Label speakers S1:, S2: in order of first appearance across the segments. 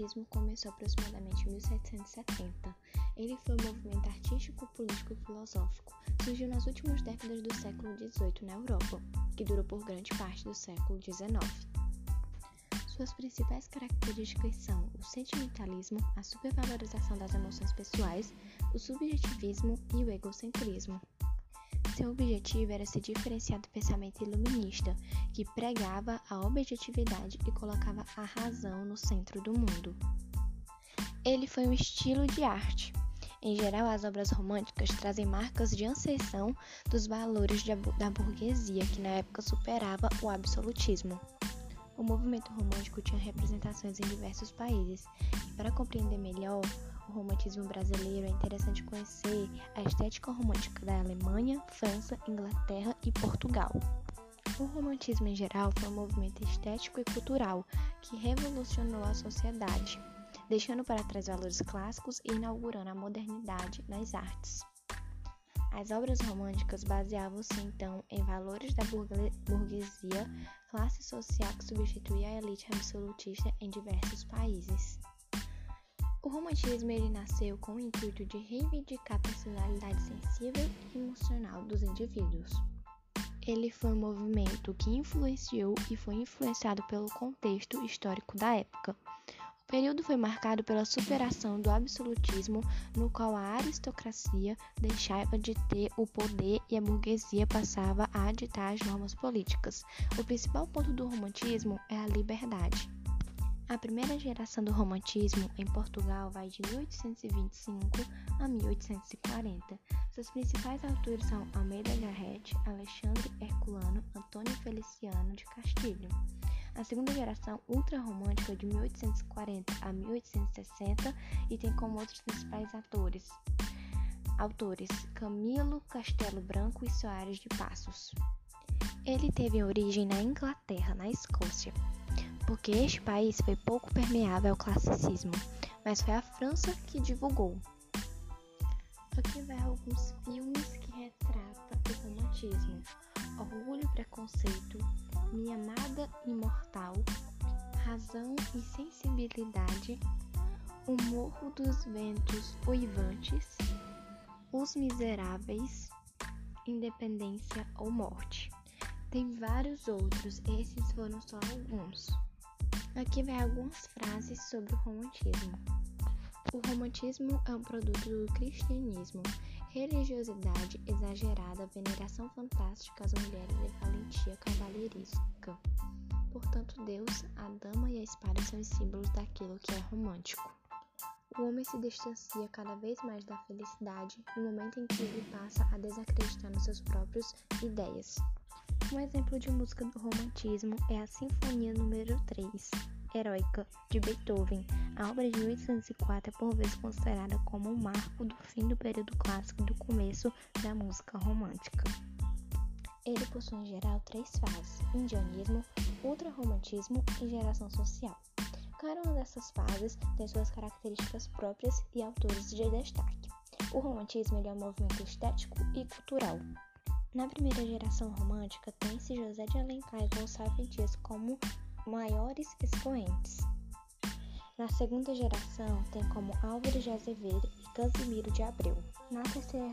S1: romantismo começou aproximadamente em 1770. Ele foi um movimento artístico, político e filosófico. Surgiu nas últimas décadas do século XVIII na Europa, que durou por grande parte do século XIX. Suas principais características são o sentimentalismo, a supervalorização das emoções pessoais, o subjetivismo e o egocentrismo. Seu objetivo era se diferenciar do pensamento iluminista, que pregava a objetividade e colocava a razão no centro do mundo. Ele foi um estilo de arte. Em geral, as obras românticas trazem marcas de ascensão dos valores da burguesia, que na época superava o absolutismo. O movimento romântico tinha representações em diversos países, e para compreender melhor, o romantismo brasileiro, é interessante conhecer a estética romântica da Alemanha, França, Inglaterra e Portugal. O romantismo em geral foi um movimento estético e cultural que revolucionou a sociedade, deixando para trás valores clássicos e inaugurando a modernidade nas artes. As obras românticas baseavam-se então em valores da burguesia, classe social que substituía a elite absolutista em diversos países. O romantismo ele nasceu com o intuito de reivindicar a personalidade sensível e emocional dos indivíduos. Ele foi um movimento que influenciou e foi influenciado pelo contexto histórico da época. O período foi marcado pela superação do absolutismo, no qual a aristocracia deixava de ter o poder e a burguesia passava a ditar as normas políticas. O principal ponto do romantismo é a liberdade. A primeira geração do romantismo em Portugal vai de 1825 a 1840. Seus principais autores são Almeida Garrett, Alexandre Herculano, Antônio Feliciano de Castilho. A segunda geração ultra-romântica de 1840 a 1860 e tem como outros principais atores autores Camilo Castelo Branco e Soares de Passos. Ele teve origem na Inglaterra, na Escócia porque este país foi pouco permeável ao classicismo, mas foi a França que divulgou. Aqui vai alguns filmes que retratam o romantismo: Orgulho e Preconceito, Minha Amada Imortal, Razão e Sensibilidade, O Morro dos Ventos Uivantes, Os Miseráveis, Independência ou Morte. Tem vários outros, esses foram só alguns. Aqui vai algumas frases sobre o romantismo. O romantismo é um produto do cristianismo. Religiosidade exagerada, veneração fantástica às mulheres e valentia cavalheiresca. Portanto, Deus, a dama e a espada são os símbolos daquilo que é romântico. O homem se distancia cada vez mais da felicidade no momento em que ele passa a desacreditar nas suas próprias ideias. Um exemplo de música do romantismo é a Sinfonia número 3, Heroica, de Beethoven. A obra de 1804 é por vezes considerada como um marco do fim do período clássico e do começo da música romântica. Ele possui em geral três fases: indianismo, ultrarromantismo e geração social. Cada uma dessas fases tem suas características próprias e autores de destaque. O romantismo é um movimento estético e cultural. Na primeira geração romântica, tem-se José de Alencar e Gonçalves Dias como maiores expoentes. Na segunda geração, tem como Álvaro de Azevedo e Casimiro de Abreu. Na terceira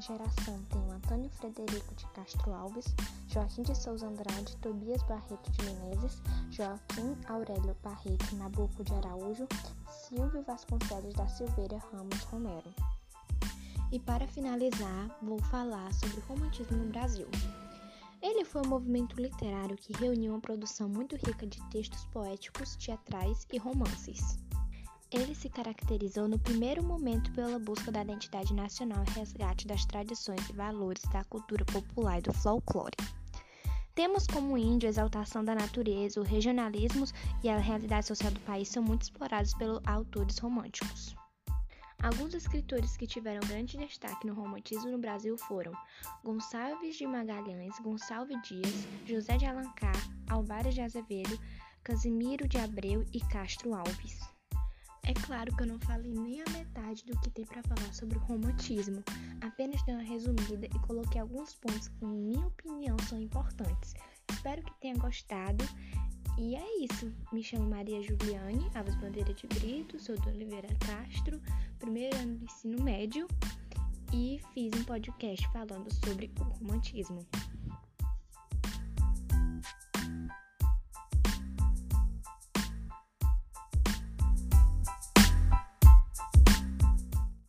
S1: geração, tem Antônio Frederico de Castro Alves, Joaquim de Souza Andrade, Tobias Barreto de Menezes, Joaquim Aurélio Barreto Nabuco de Araújo, Silvio Vasconcelos da Silveira Ramos Romero. E para finalizar, vou falar sobre o romantismo no Brasil. Ele foi um movimento literário que reuniu uma produção muito rica de textos poéticos, teatrais e romances. Ele se caracterizou no primeiro momento pela busca da identidade nacional e resgate das tradições e valores da cultura popular e do folclore. Temas como índio, a exaltação da natureza, o regionalismo e a realidade social do país são muito explorados pelos autores românticos. Alguns escritores que tiveram grande destaque no romantismo no Brasil foram Gonçalves de Magalhães, Gonçalves Dias, José de Alencar, Álvares de Azevedo, Casimiro de Abreu e Castro Alves. É claro que eu não falei nem a metade do que tem para falar sobre o romantismo, apenas dei uma resumida e coloquei alguns pontos que, em minha opinião, são importantes. Espero que tenha gostado. E é isso. Me chamo Maria Juliane Alves Bandeira de Brito, sou do Oliveira Castro, primeiro ano do ensino médio, e fiz um podcast falando sobre o romantismo.